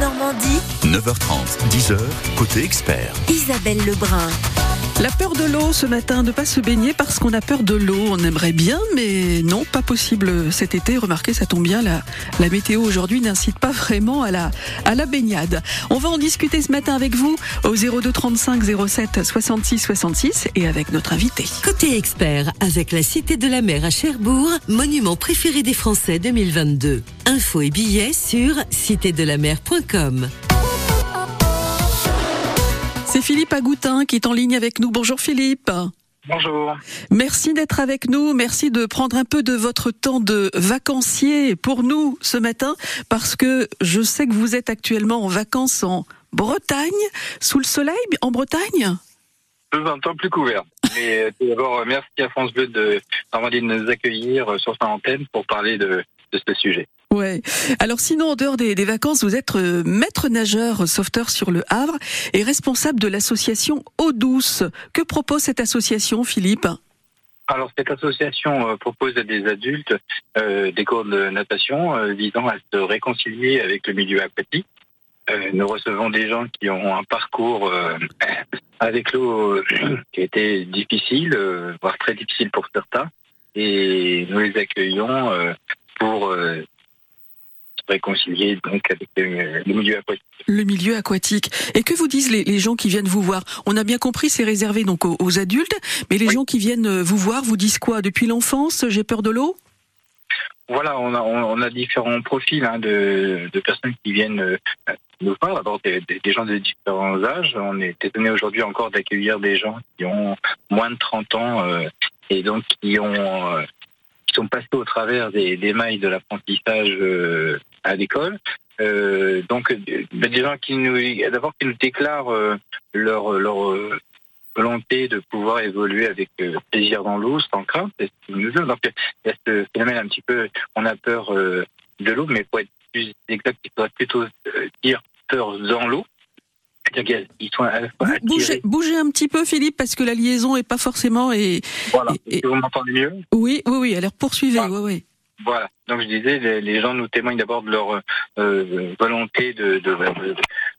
Normandie. 9h30, 10h, côté expert. Isabelle Lebrun. La peur de l'eau ce matin, ne pas se baigner parce qu'on a peur de l'eau. On aimerait bien, mais non, pas possible cet été. Remarquez, ça tombe bien, la, météo aujourd'hui n'incite pas vraiment à la, à la baignade. On va en discuter ce matin avec vous au 02 35 07 66 66 et avec notre invité. Côté expert, avec la Cité de la Mer à Cherbourg, monument préféré des Français 2022. Infos et billets sur citédelamer.com. C'est Philippe Agoutin qui est en ligne avec nous. Bonjour Philippe. Bonjour. Merci d'être avec nous. Merci de prendre un peu de votre temps de vacancier pour nous ce matin parce que je sais que vous êtes actuellement en vacances en Bretagne, sous le soleil en Bretagne? Peu un temps plus couvert. Mais euh, tout d'abord, merci à France Bleu de Normandie de nous accueillir sur sa antenne pour parler de, de ce sujet. Ouais. Alors sinon, en dehors des, des vacances, vous êtes euh, maître nageur sauveteur sur le Havre et responsable de l'association Eau Douce. Que propose cette association, Philippe? Alors cette association euh, propose à des adultes euh, des cours de natation euh, visant à se réconcilier avec le milieu aquatique. Euh, nous recevons des gens qui ont un parcours euh, avec l'eau euh, qui a été difficile, euh, voire très difficile pour certains, et nous les accueillons pour se réconcilier donc avec le, le milieu aquatique. Le milieu aquatique. Et que vous disent les, les gens qui viennent vous voir? On a bien compris, c'est réservé donc aux, aux adultes, mais les Oui. gens qui viennent vous voir vous disent quoi? Depuis l'enfance, j'ai peur de l'eau? Voilà, on a, on, a différents profils hein, de, de personnes qui viennent nous voir. D'abord, des, des- gens de différents âges. On est étonné aujourd'hui encore d'accueillir des gens qui ont moins de 30 ans euh, et donc qui ont euh, qui sont passés au travers des, des mailles de l'apprentissage euh, à l'école. Euh, donc, euh, des gens qui nous, d'abord qui nous déclarent euh, leur leur volonté de pouvoir évoluer avec plaisir dans l'eau, sans crainte. C'est ce nous donnent. Donc, il y a ce phénomène un petit peu, on a peur de l'eau, mais pour être plus exact, il faudrait plutôt euh, dire peur dans l'eau. C'est-à-dire qu'ils sont à la fois Bougez, bougez un petit peu, Philippe, parce que la liaison est pas forcément. Et Voilà. et- vous m'entendez mieux? Oui, oui, oui. Alors poursuivez. Ah. Ouais, ouais. Voilà. Donc je disais, les, gens nous témoignent d'abord de leur euh, volonté de, de, de,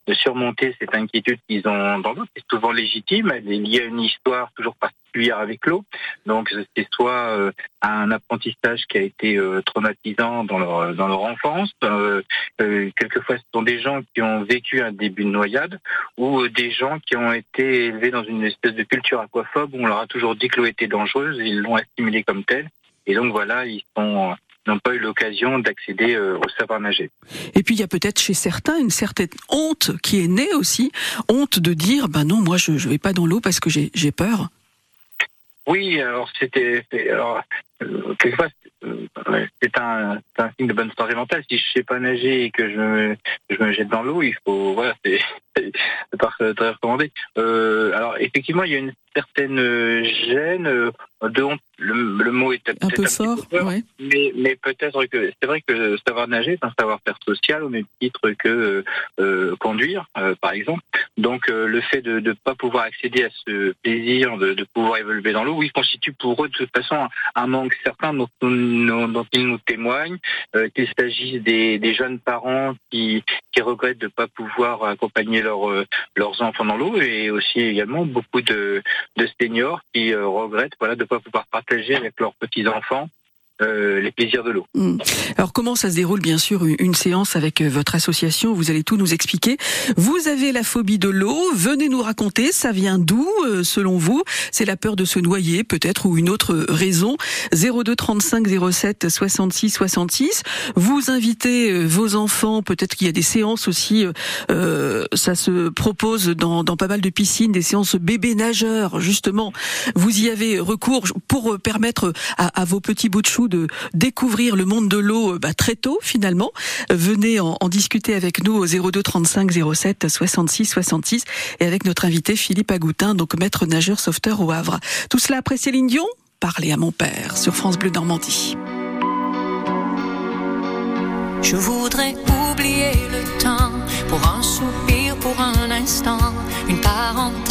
de surmonter cette inquiétude qu'ils ont dans l'eau. C'est souvent légitime, elle est liée à une histoire toujours particulière avec l'eau. Donc c'est soit euh, un apprentissage qui a été euh, traumatisant dans leur dans leur enfance. Euh, euh, quelquefois, ce sont des gens qui ont vécu un début de noyade ou euh, des gens qui ont été élevés dans une espèce de culture aquaphobe où on leur a toujours dit que l'eau était dangereuse, ils l'ont assimilée comme telle. Et donc voilà, ils sont n'ont pas eu l'occasion d'accéder euh, au savoir nager. Et puis il y a peut-être chez certains une certaine honte qui est née aussi, honte de dire ben non, moi je je vais pas dans l'eau parce que j'ai j'ai peur. Oui, alors c'était euh, quelquefois euh, c'est un, c'est un signe de bonne santé mentale. Si je sais pas nager et que je me, je me jette dans l'eau, il faut voilà, c'est c'est pas très recommandé. Euh, alors effectivement, il y a une certaine euh, gêne euh, de honte. Le, le mot est Un peut-être peu fort, ouais. mais, mais peut-être que c'est vrai que savoir nager est un savoir-faire social au même titre que euh, conduire, euh, par exemple. Donc le fait de ne pas pouvoir accéder à ce plaisir de, de pouvoir évoluer dans l'eau, oui, constitue pour eux de toute façon un, un manque certain dont, dont ils nous témoignent, qu'il s'agisse des, des jeunes parents qui, qui regrettent de ne pas pouvoir accompagner leurs euh, leurs enfants dans l'eau et aussi également beaucoup de, de seniors qui euh, regrettent voilà, de ne pas pouvoir partager avec leurs petits-enfants euh, les plaisirs de l'eau. Hmm. Alors comment ça se déroule bien sûr une- séance avec euh, votre association? Vous allez tout nous expliquer. Vous avez la phobie de l'eau, venez nous raconter, ça vient d'où euh, selon vous? C'est la peur de se noyer peut-être ou une autre raison? 02 35 07 66 66. Vous invitez euh, vos enfants, peut-être qu'il y a des séances aussi euh, ça se propose dans, dans pas mal de piscines des séances bébés nageurs justement. Vous y avez recours pour permettre à, à vos petits bouts de chou de découvrir le monde de l'eau euh, bah, très tôt finalement. Euh, Venez en, discuter avec nous au 02 35 07 66 66 et avec notre invité Philippe Agoutin, donc maître nageur sauveteur au Havre. Tout cela après Céline Dion Parlez à mon père sur France Bleu Normandie. Je voudrais oublier le temps pour un soupir, pour un instant, une parenthèse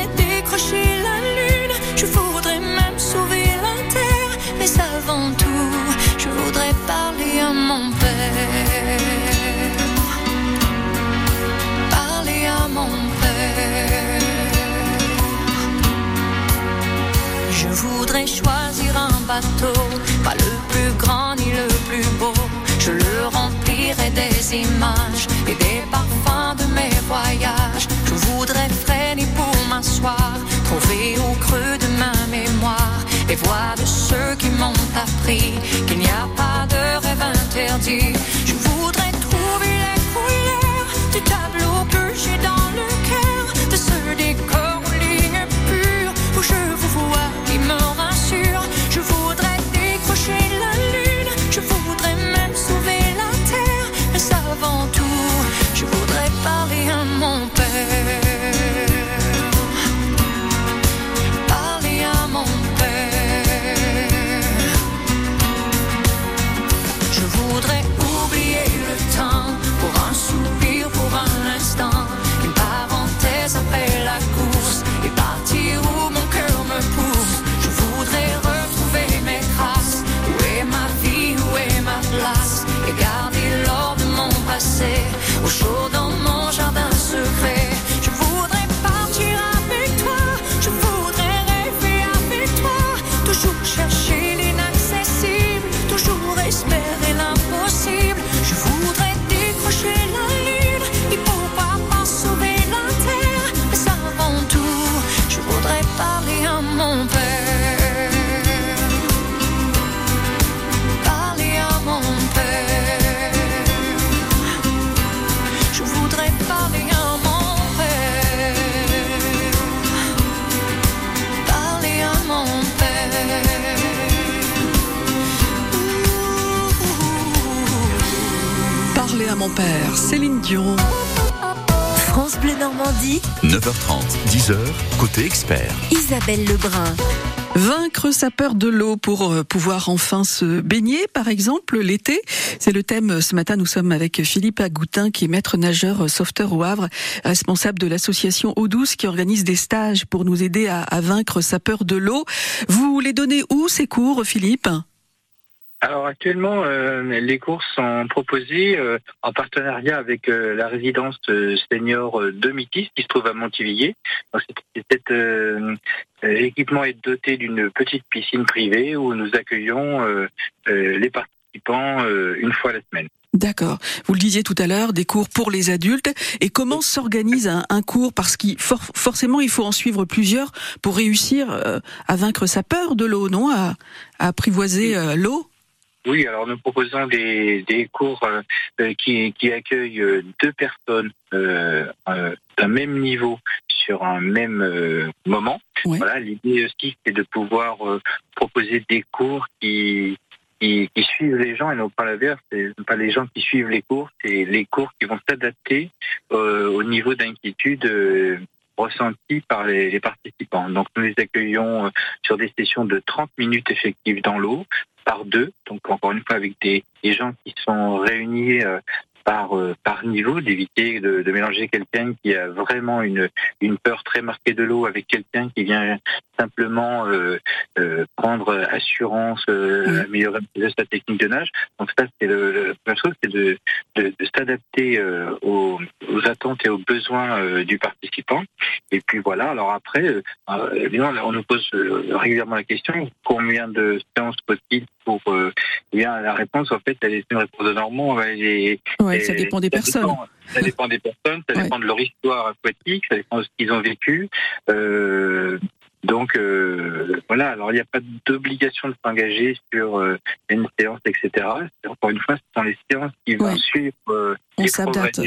voudrais choisir un bateau, pas le plus grand ni le plus beau. Je le remplirai des images et des parfums de mes voyages. Je voudrais freiner pour m'asseoir, trouver au creux de ma mémoire les voix de ceux qui m'ont appris qu'il n'y a pas de rêve interdit. Je voudrais trouver les couleurs du tableau que j'ai dans le cœur, de ce décor France Bleu Normandie, 9h30, 10h, côté expert. Isabelle Lebrun. Vaincre sa peur de l'eau pour euh, pouvoir enfin se baigner, par exemple, l'été. C'est le thème. Ce matin, nous sommes avec Philippe Agoutin, qui est maître nageur euh, sauveteur au Havre, responsable de l'association Eau Douce, qui organise des stages pour nous aider à, à vaincre sa peur de l'eau. Vous les donnez où, ces cours, Philippe? Alors actuellement, euh, les cours sont proposés euh, en partenariat avec euh, la résidence euh, senior euh, de Mitis qui se trouve à Montivilliers. Donc, Cet euh, équipement est doté d'une petite piscine privée où nous accueillons euh, euh, les participants euh, une fois la semaine. D'accord. Vous le disiez tout à l'heure, des cours pour les adultes. Et comment s'organise un, un cours? Parce qu'il for- forcément, il faut en suivre plusieurs pour réussir euh, à vaincre sa peur de l'eau, non? À, à apprivoiser euh, l'eau? Oui, alors nous proposons des, des cours euh, euh, qui, qui accueillent euh, deux personnes euh, euh, d'un même niveau sur un même moment. Voilà, l'idée aussi c'est de pouvoir proposer des cours qui, qui qui suivent les gens et non pas l'inverse. C'est pas les gens qui suivent les cours, c'est les cours qui vont s'adapter au niveau d'inquiétude. ressenti par les, les participants. Donc nous les accueillons sur des sessions de 30 minutes effectives dans l'eau par deux, donc encore une fois avec des, gens qui sont réunis euh, par euh, par niveau, d'éviter de, de mélanger quelqu'un qui a vraiment une une peur très marquée de l'eau avec quelqu'un qui vient simplement euh, euh, prendre assurance, euh, Oui. améliorer sa technique de nage. Donc ça c'est le, le- la première chose, c'est de de, de s'adapter euh, aux, aux attentes et aux besoins euh, du participant. Et puis voilà. Alors après, évidemment, on nous pose régulièrement la question combien de séances faut-il pour euh, eh bien la réponse en fait elle est une réponse de Normand elle est Ouais, ça dépend des personnes. dépend- ça dépend des personnes, ça Ouais. dépend de leur histoire aquatique, ça dépend de ce qu'ils ont vécu. Euh, Donc euh, voilà, alors il n'y a pas d'obligation de s'engager sur euh, une séance, etc. Encore une fois, ce sont les séances qui vont Ouais. suivre euh, On s'adapte.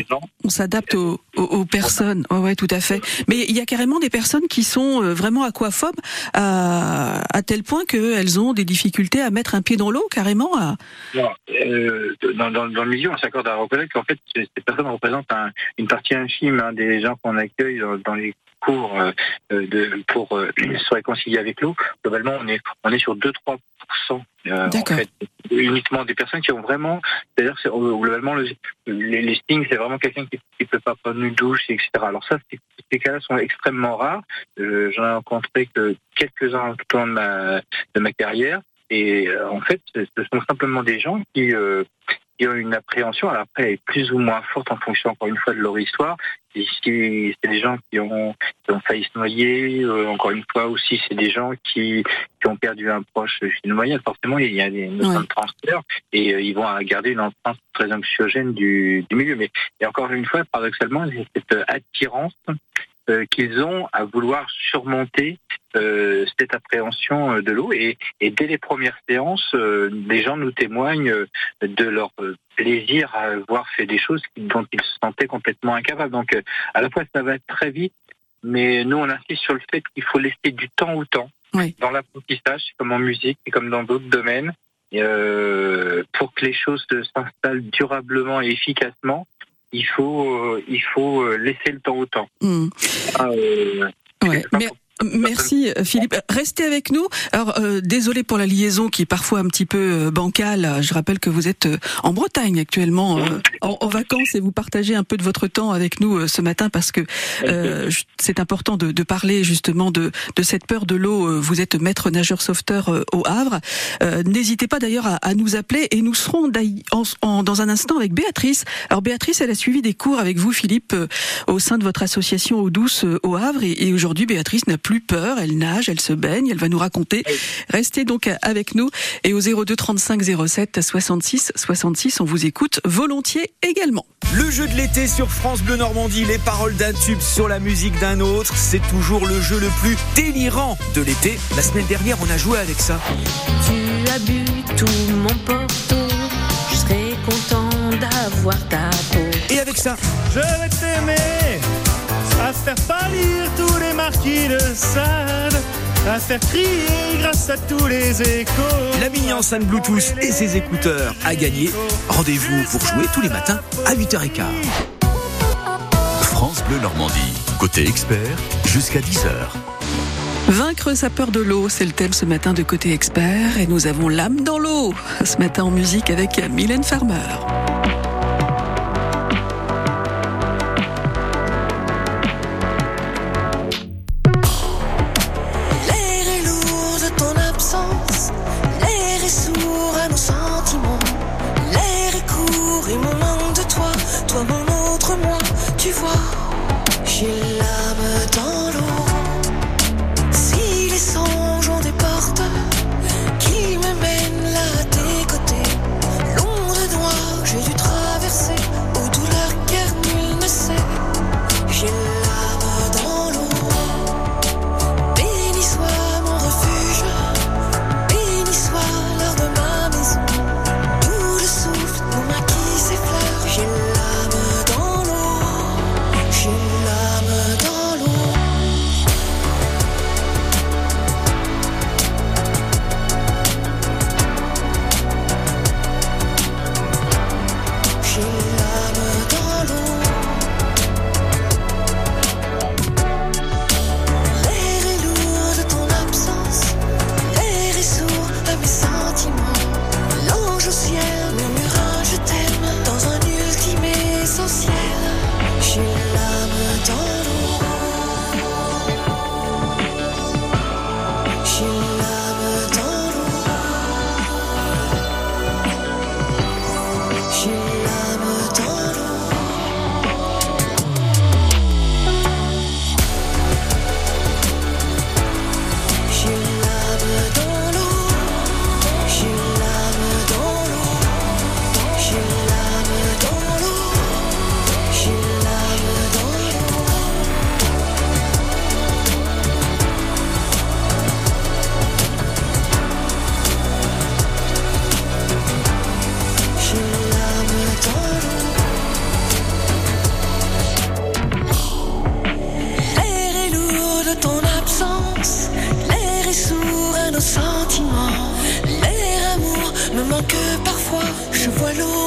On s'adapte aux, aux- aux personnes. Ouais, ouais, tout à fait. Mais il y a carrément des personnes qui sont euh, vraiment aquaphobes à, à tel point qu'elles ont des difficultés à mettre un pied dans l'eau, carrément. À... Non, euh, dans, dans, dans le milieu, on s'accorde à reconnaître qu'en fait, ces ces personnes représentent un- une partie infime hein, des gens qu'on accueille dans, dans les euh, de, pour euh, se réconcilier avec l'eau. Globalement, on est, on est sur 2-3% euh, en D'accord. fait, uniquement des personnes qui ont vraiment, c'est-à-dire c'est- euh, globalement, le, les, les stings, c'est vraiment quelqu'un qui ne peut pas prendre une douche, etc. Alors ça, ces cas-là sont extrêmement rares. Euh, J'en ai rencontré que quelques-uns tout au long de ma, de ma carrière. Et euh, en fait, ce ce sont simplement des gens qui, euh, qui ont une appréhension. Alors après, elle est plus ou moins forte en fonction, encore une fois, de leur histoire. Si c'est des gens qui ont, qui ont failli se noyer, euh, encore une fois aussi, c'est des gens qui, qui ont perdu un proche chez une noyade. Forcément, il y a des notions Ouais. de transfert et euh, ils vont garder une empreinte très anxiogène du, du milieu. Mais et encore une fois, paradoxalement, il y a cette attirance euh, qu'ils ont à vouloir surmonter euh, cette appréhension euh, de l'eau. Et, et dès les premières séances, euh, des gens nous témoignent de leur plaisir à avoir fait des choses dont ils se sentaient complètement incapables. Donc, à la fois, ça va très vite, mais nous, on insiste sur le fait qu'il faut laisser du temps au temps Oui. dans l'apprentissage, comme en musique, c'est comme dans d'autres domaines, euh, pour que les choses s'installent durablement et efficacement. Il faut, euh, il faut euh, laisser le temps au temps. Hmm. Ah, euh, Ouais. Mais- Merci euh, Philippe. Restez avec nous. Alors euh, désolé pour la liaison qui est parfois un petit peu euh, bancale. Je rappelle que vous êtes euh, en Bretagne actuellement euh, en, vacances et vous partagez un peu de votre temps avec nous ce matin parce que c'est important de, de parler justement de, de cette peur de l'eau. Vous êtes maître nageur sauveteur au Havre. N'hésitez pas d'ailleurs à, à nous appeler et nous serons en- en- dans un instant avec Béatrice. Alors Béatrice, elle a suivi des cours avec vous Philippe au sein de votre association Eau Douce au Havre et aujourd'hui Béatrice n'a plus peur, elle nage, elle se baigne, elle va nous raconter. Restez donc avec nous et au 02 35 07 66 66 on vous écoute volontiers également. Le jeu de l'été sur France Bleu Normandie, les paroles d'un tube sur la musique d'un autre, c'est toujours le jeu le plus délirant de l'été. La semaine dernière, on a joué avec ça. Tu as bu tout mon porto. Je serais content d'avoir ta peau. Et avec ça, Je vais t'aimer, à faire pâlir tous les marquis de Sade, à faire crier grâce à tous les échos. la mini enceinte Bluetooth et ses écouteurs à gagner. Rendez-vous pour jouer tous les matins à 8h15. France Bleu Normandie. Côté expert, jusqu'à 10h. Vaincre sa peur de l'eau, c'est le thème ce matin de côté expert et nous avons l'âme dans l'eau ce matin en musique avec Mylène Farmer. Tu vois.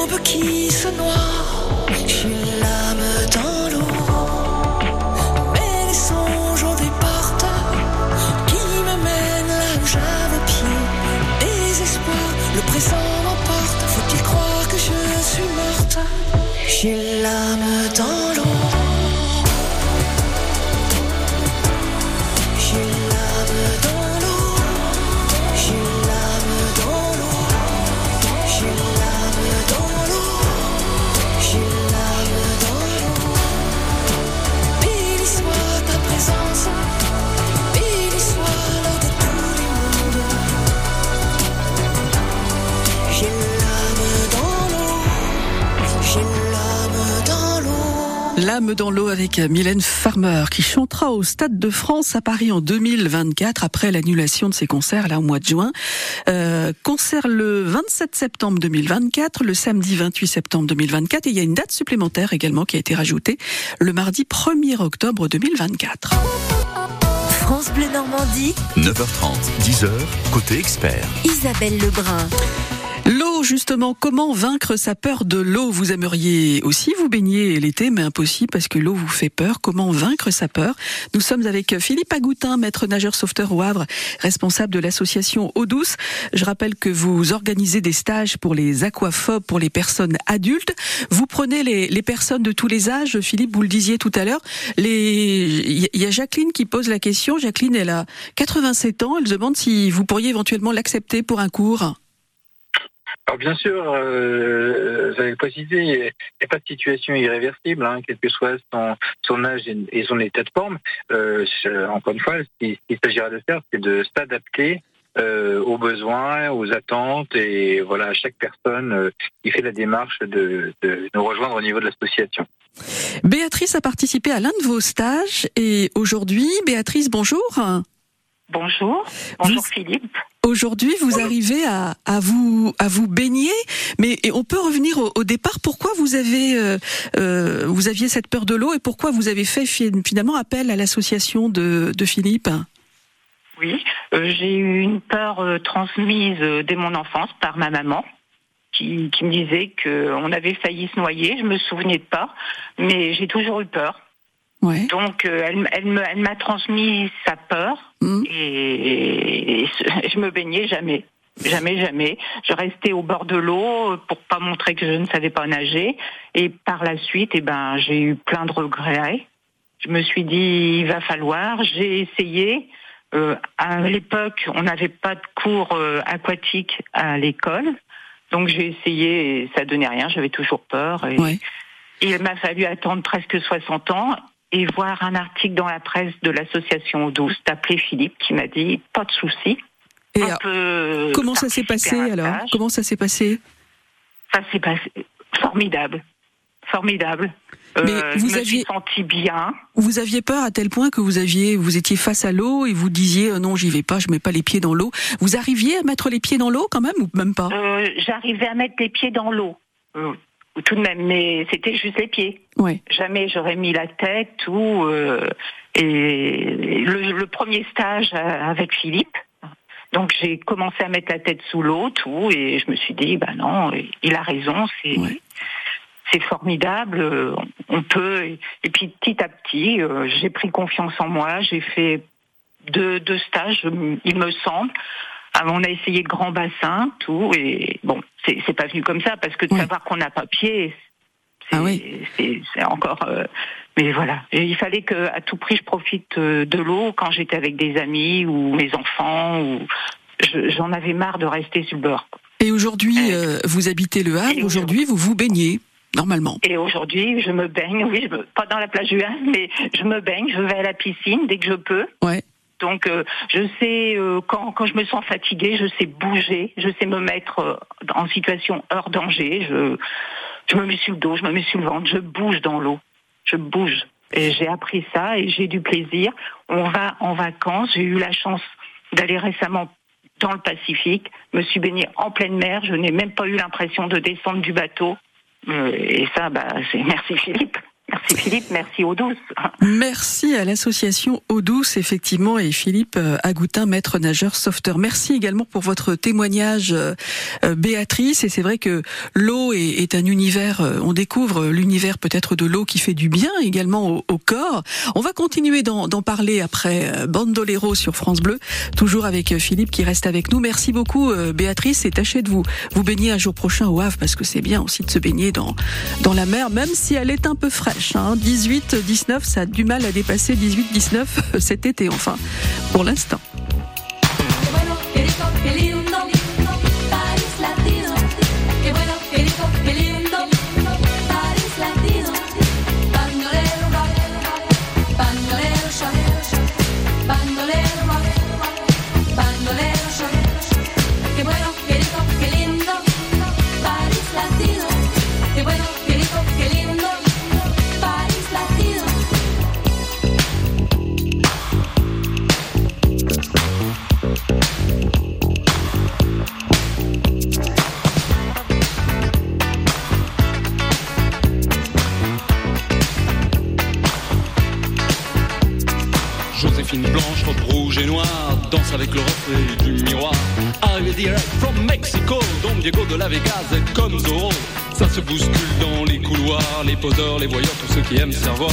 Qui se noie. J'ai l'âme dans l'eau, mais les songes ont des portes qui me mènent là où j'avais pied? Désespoir, le présent m'emporte. Faut-il croire que je suis morte? J'ai l'âme L'âme dans l'eau avec Mylène Farmer qui chantera au Stade de France à Paris en 2024 après l'annulation de ses concerts là au mois de juin. Euh, concert le 27 septembre 2024, le samedi 28 septembre 2024 et il y a une date supplémentaire également qui a été rajoutée le mardi 1er octobre 2024. France Bleu Normandie, 9h30, 10h, côté expert. Isabelle Lebrun. Justement, comment vaincre sa peur de l'eau? Vous aimeriez aussi vous baigner l'été, mais impossible parce que l'eau vous fait peur. Comment vaincre sa peur? Nous sommes avec Philippe Agoutin, maître nageur sauveteur au Havre, responsable de l'association Eau Douce. Je rappelle que vous organisez des stages pour les aquaphobes, pour les personnes adultes. Vous prenez les, personnes de tous les âges. Philippe, vous le disiez tout à l'heure. Il y a Jacqueline qui pose la question. Jacqueline, elle a 87 ans. Elle demande si vous pourriez éventuellement l'accepter pour un cours. Alors bien sûr, euh, vous avez précisé, il n'y a pas de situation irréversible, hein, quel que soit son, âge et, son état de forme. Euh, encore une fois, ce qu'il s'agira de faire, c'est de s'adapter euh, aux besoins, aux attentes, et voilà, à chaque personne euh, qui fait la démarche de, de nous rejoindre au niveau de l'association. Béatrice a participé à l'un de vos stages et aujourd'hui, Béatrice, bonjour. Bonjour. Bonjour Vous- Philippe. Aujourd'hui, vous arrivez à, à vous à vous baigner, mais et on peut revenir au, au départ. Pourquoi vous avez euh, euh, vous aviez cette peur de l'eau et pourquoi vous avez fait fi- finalement appel à l'association de, de Philippe? Oui, euh, j'ai eu une peur transmise dès mon enfance par ma maman. Qui, qui me disait qu'on avait failli se noyer, je me souvenais pas, mais j'ai toujours eu peur. Ouais. Donc euh, elle, m- elle me- elle m'a transmis sa peur Mhm. et, je me baignais jamais. Jamais, jamais. Je restais au bord de l'eau pour pas montrer que je ne savais pas nager. Et par la suite, eh ben, j'ai eu plein de regrets. Je me suis dit, il va falloir. J'ai essayé. Euh, à l'époque, on n'avait pas de cours euh, aquatiques à l'école. Donc j'ai essayé et ça donnait rien. J'avais toujours peur. Et Ouais. il m'a fallu attendre presque 60 ans et voir un article dans la presse de l'association Eau Douce d'appeler Philippe qui m'a dit pas de souci. Et on peut comment ça s'est passé alors. Comment ça s'est passé Ça s'est passé formidable, formidable. Euh, Mais vous je me aviez- suis sentie bien. Vous aviez peur à tel point que vous aviez vous étiez face à l'eau et vous disiez euh, non j'y vais pas, je mets pas les pieds dans l'eau. Vous arriviez à mettre les pieds dans l'eau quand même ou même pas Euh, J'arrivais à mettre les pieds dans l'eau, tout de même, mais c'était juste les pieds. Ouais. Jamais j'aurais mis la tête ou euh, et le, le premier stage avec Philippe. Donc j'ai commencé à mettre la tête sous l'eau, tout, et je me suis dit, bah non, il a raison, c'est Ouais. c'est formidable, on peut. Et, puis petit à petit, euh, j'ai pris confiance en moi, j'ai fait deux, deux stages, il me semble. On a essayé le grand bassin, tout, et bon, c'est pas venu comme ça parce que de Ouais. savoir qu'on n'a pas pied, c'est Ah oui. c'est- encore. euh, mais voilà, Et il fallait que à tout prix je profite euh, de l'eau quand j'étais avec des amis ou mes enfants ou je- j'en avais marre de rester sur le bord. Et aujourd'hui, euh, vous habitez le Havre. Aujourd'hui, vous vous baignez normalement. Et aujourd'hui, je me baigne, oui, je me- pas dans la plage du Havre, mais je me baigne, je vais à la piscine dès que je peux. Ouais. Donc, euh, je sais euh, quand, quand je me sens fatiguée, je sais bouger, je sais me mettre euh, en situation hors danger. Je, je me mets sur le dos, je me mets sur le ventre, je bouge dans l'eau, je bouge. Et j'ai appris ça et j'ai du plaisir. On va en vacances. J'ai eu la chance d'aller récemment dans le Pacifique, me suis baignée en pleine mer. Je n'ai même pas eu l'impression de descendre du bateau. Euh, et ça, bah, c'est merci Philippe. Merci Philippe, merci Eau Douce. Merci à l'association Eau Douce, effectivement, et Philippe euh, Agoutin, maître nageur sauveteur. Merci également pour votre témoignage, euh, euh, Béatrice. Et c'est vrai que l'eau est, est un univers, on découvre l'univers peut-être de l'eau qui fait du bien également au, au corps. On va continuer d'en parler après Bandolero sur France Bleu, toujours avec Philippe qui reste avec nous. Merci beaucoup, Béatrice, et tâchez de vous, vous baigner un jour prochain au Havre, parce que c'est bien aussi de se baigner dans, dans la mer, même si elle est un peu fraîche. Hein. 18, 19, ça a du mal à dépasser 18, 19 cet été, enfin, pour l'instant. Diego de la Vegas est comme Zorro. Ça se bouscule dans les couloirs, les poseurs, les voyeurs, tous ceux qui aiment se faire voir.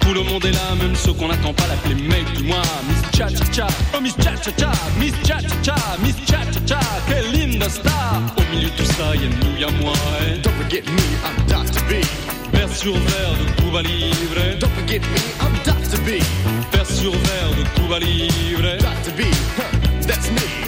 Tout le monde est là, même ceux qu'on n'attend pas l'appeler mec du mois. Miss Cha Cha Cha, oh Miss Cha Cha Cha, Miss Cha Cha Cha, Miss Cha Cha Cha, quelle linda star. Au milieu de tout ça, y'a nous, y'a moi. eh. Don't forget me, I'm Dr. B. Verre sur verre de Cuba Libre. Don't forget me, I'm Dr. B. Verre sur verre de Cuba Libre. Dr. B, huh, that's me.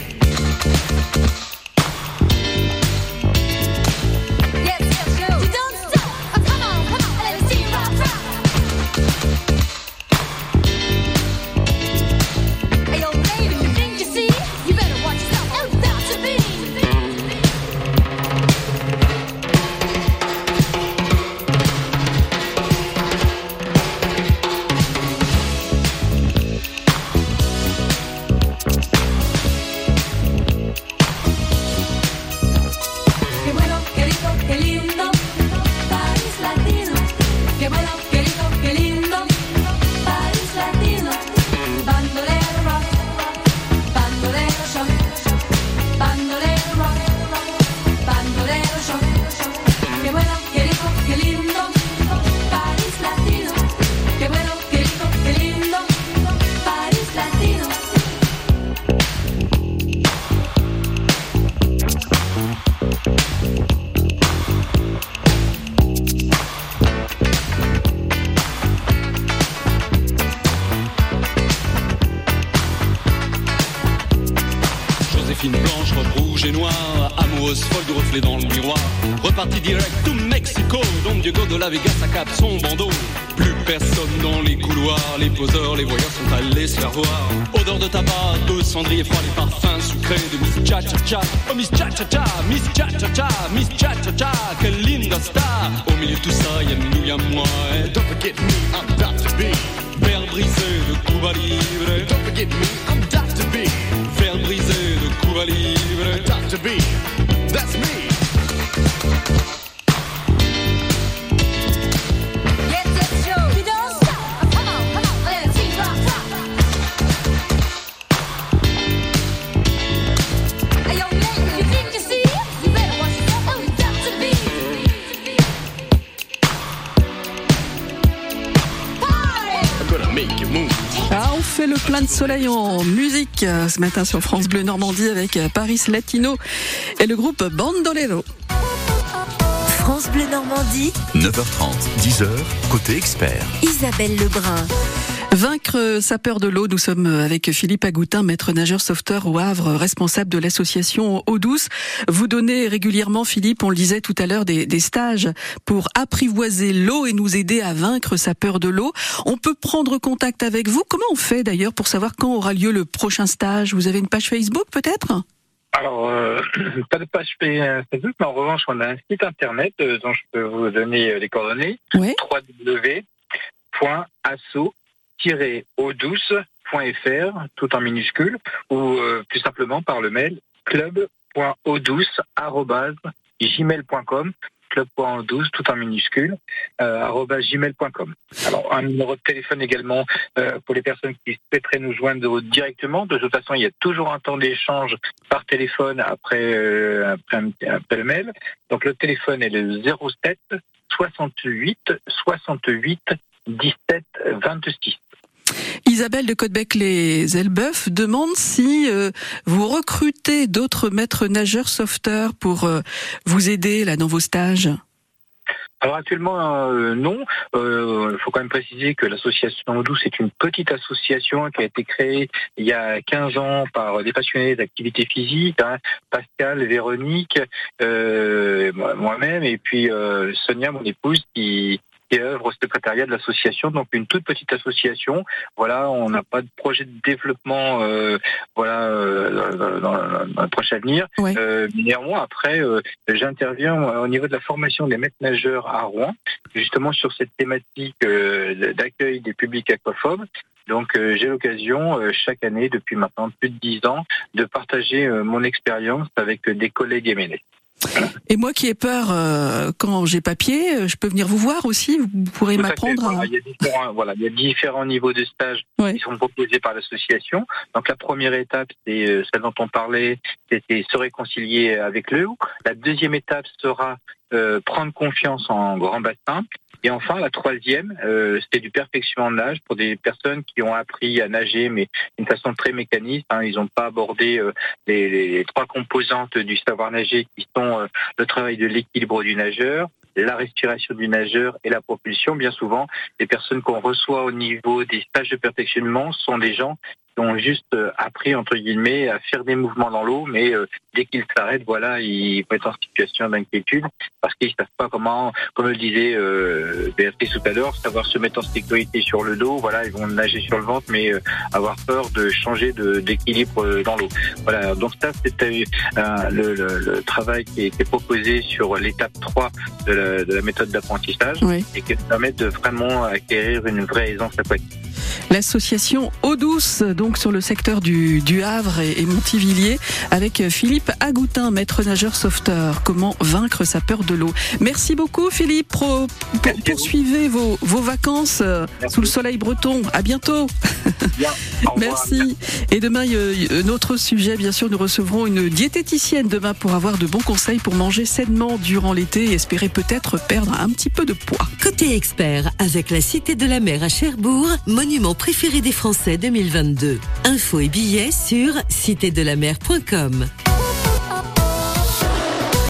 Poseurs, les voyeurs sont allés se faire voir. Odeur de tabac, de cendrier froid, les parfums sucrés de Miss Cha Cha Cha. Oh Miss Cha Cha Cha, Miss Cha Cha Cha, Miss Cha Cha Cha, quelle linda star. Au milieu de tout ça, y'a nous, y'a moi. eh. Don't forget me, I'm Dr. B. Verre brisé de Cuba Libre. Don't forget me, I'm Dr. B. Verre brisé de Cuba Libre. Soleil en musique euh, ce matin sur France Bleu Normandie avec euh, Paris Latino et le groupe Bandolero. France Bleu Normandie, 9h30, 10h, côté expert. Isabelle Lebrun. Vaincre sa peur de l'eau, nous sommes avec Philippe Agoutin, maître nageur sauveteur au Havre, responsable de l'association Eau Douce. Vous donnez régulièrement, Philippe, on le disait tout à l'heure, des, des stages pour apprivoiser l'eau et nous aider à vaincre sa peur de l'eau. On peut prendre contact avec vous. Comment on fait d'ailleurs pour savoir quand aura lieu le prochain stage? Vous avez une page Facebook peut-être? Alors, euh, pas de page Facebook, mais en revanche, on a un site internet euh, dont je peux vous donner euh, les coordonnées. Oui. www.asso-eau-douce.fr, tout en minuscule, ou euh, plus simplement par le mail club.eau-douce@gmail.com. club.12 tout en minuscule euh, gmail.com. Alors un numéro de téléphone également euh, pour les personnes qui souhaiteraient nous joindre directement. De toute façon, il y a toujours un temps d'échange par téléphone après, euh, après un, un pêle-mêle. Donc le téléphone est le 07 68 68 17 26. Isabelle de Côtebec les Elbeuf demande si euh, vous recrutez d'autres maîtres nageurs sauveteurs pour euh, vous aider là dans vos stages? Alors actuellement, euh, non. Il faut quand même préciser que l'association Douce est une petite association qui a été créée il y a 15 ans par des passionnés d'activité physique, hein, Pascal, Véronique, moi-même, et puis Sonia, mon épouse, qui qui œuvre au secrétariat de l'association, donc une toute petite association. Voilà, on n'a pas de projet de développement, euh, voilà, euh, dans, dans, le prochain avenir. Ouais. Euh, néanmoins, après, euh, j'interviens au niveau de la formation des maîtres nageurs à Rouen, justement sur cette thématique euh, d'accueil des publics aquaphobes. Donc euh, j'ai l'occasion euh, chaque année, depuis maintenant plus de dix ans, de partager euh, mon expérience avec euh, des collègues éménés. Et moi qui ai peur euh, quand j'ai papier, euh, je peux venir vous voir aussi. Vous pourrez m'apprendre. à- Voilà, il, y a différents, voilà, il y a différents niveaux de stage Ouais. qui sont proposés par l'association. Donc la première étape, c'est euh, celle dont on parlait, c'était se réconcilier avec l'eau. La deuxième étape sera euh, prendre confiance en grand bassin. Et enfin, la troisième, euh, c'est du perfectionnement de nage pour des personnes qui ont appris à nager, mais d'une façon très mécaniste. hein. Ils n'ont pas abordé euh, les, les trois composantes du savoir nager qui sont euh, le travail de l'équilibre du nageur, la respiration du nageur et la propulsion. Bien souvent, les personnes qu'on reçoit au niveau des stages de perfectionnement sont des gens qui ont juste euh, appris, entre guillemets, à faire des mouvements dans l'eau, mais euh, dès qu'ils s'arrêtent, voilà, ils vont être en situation d'inquiétude parce qu'ils savent pas comment, comme le disait euh, Béatrice tout à l'heure, savoir se mettre en sécurité sur le dos. Voilà, ils vont nager sur le ventre, mais euh, avoir peur de changer d'équilibre dans l'eau. Voilà, donc ça, c'était le, le- le travail qui est proposé sur l'étape 3 de la, de la méthode d'apprentissage Oui. et qui permet de vraiment acquérir une vraie aisance aquatique. L'association Eau Douce, donc sur le secteur du, du Havre et, et Montivilliers, avec Philippe Agoutin, maître nageur sauveteur. Comment vaincre sa peur de l'eau Merci beaucoup Philippe. Pro- pour- poursuivez vos, vos vacances euh, Merci. sous le soleil breton. À bientôt. Bien. Merci. Et demain, autre sujet, bien sûr, nous recevrons une diététicienne demain pour avoir de bons conseils pour manger sainement durant l'été et espérer peut-être perdre un petit peu de poids. Côté expert, avec la Cité de la Mer à Cherbourg, monument préféré des Français 2022. Infos et billets sur citédelamer.com.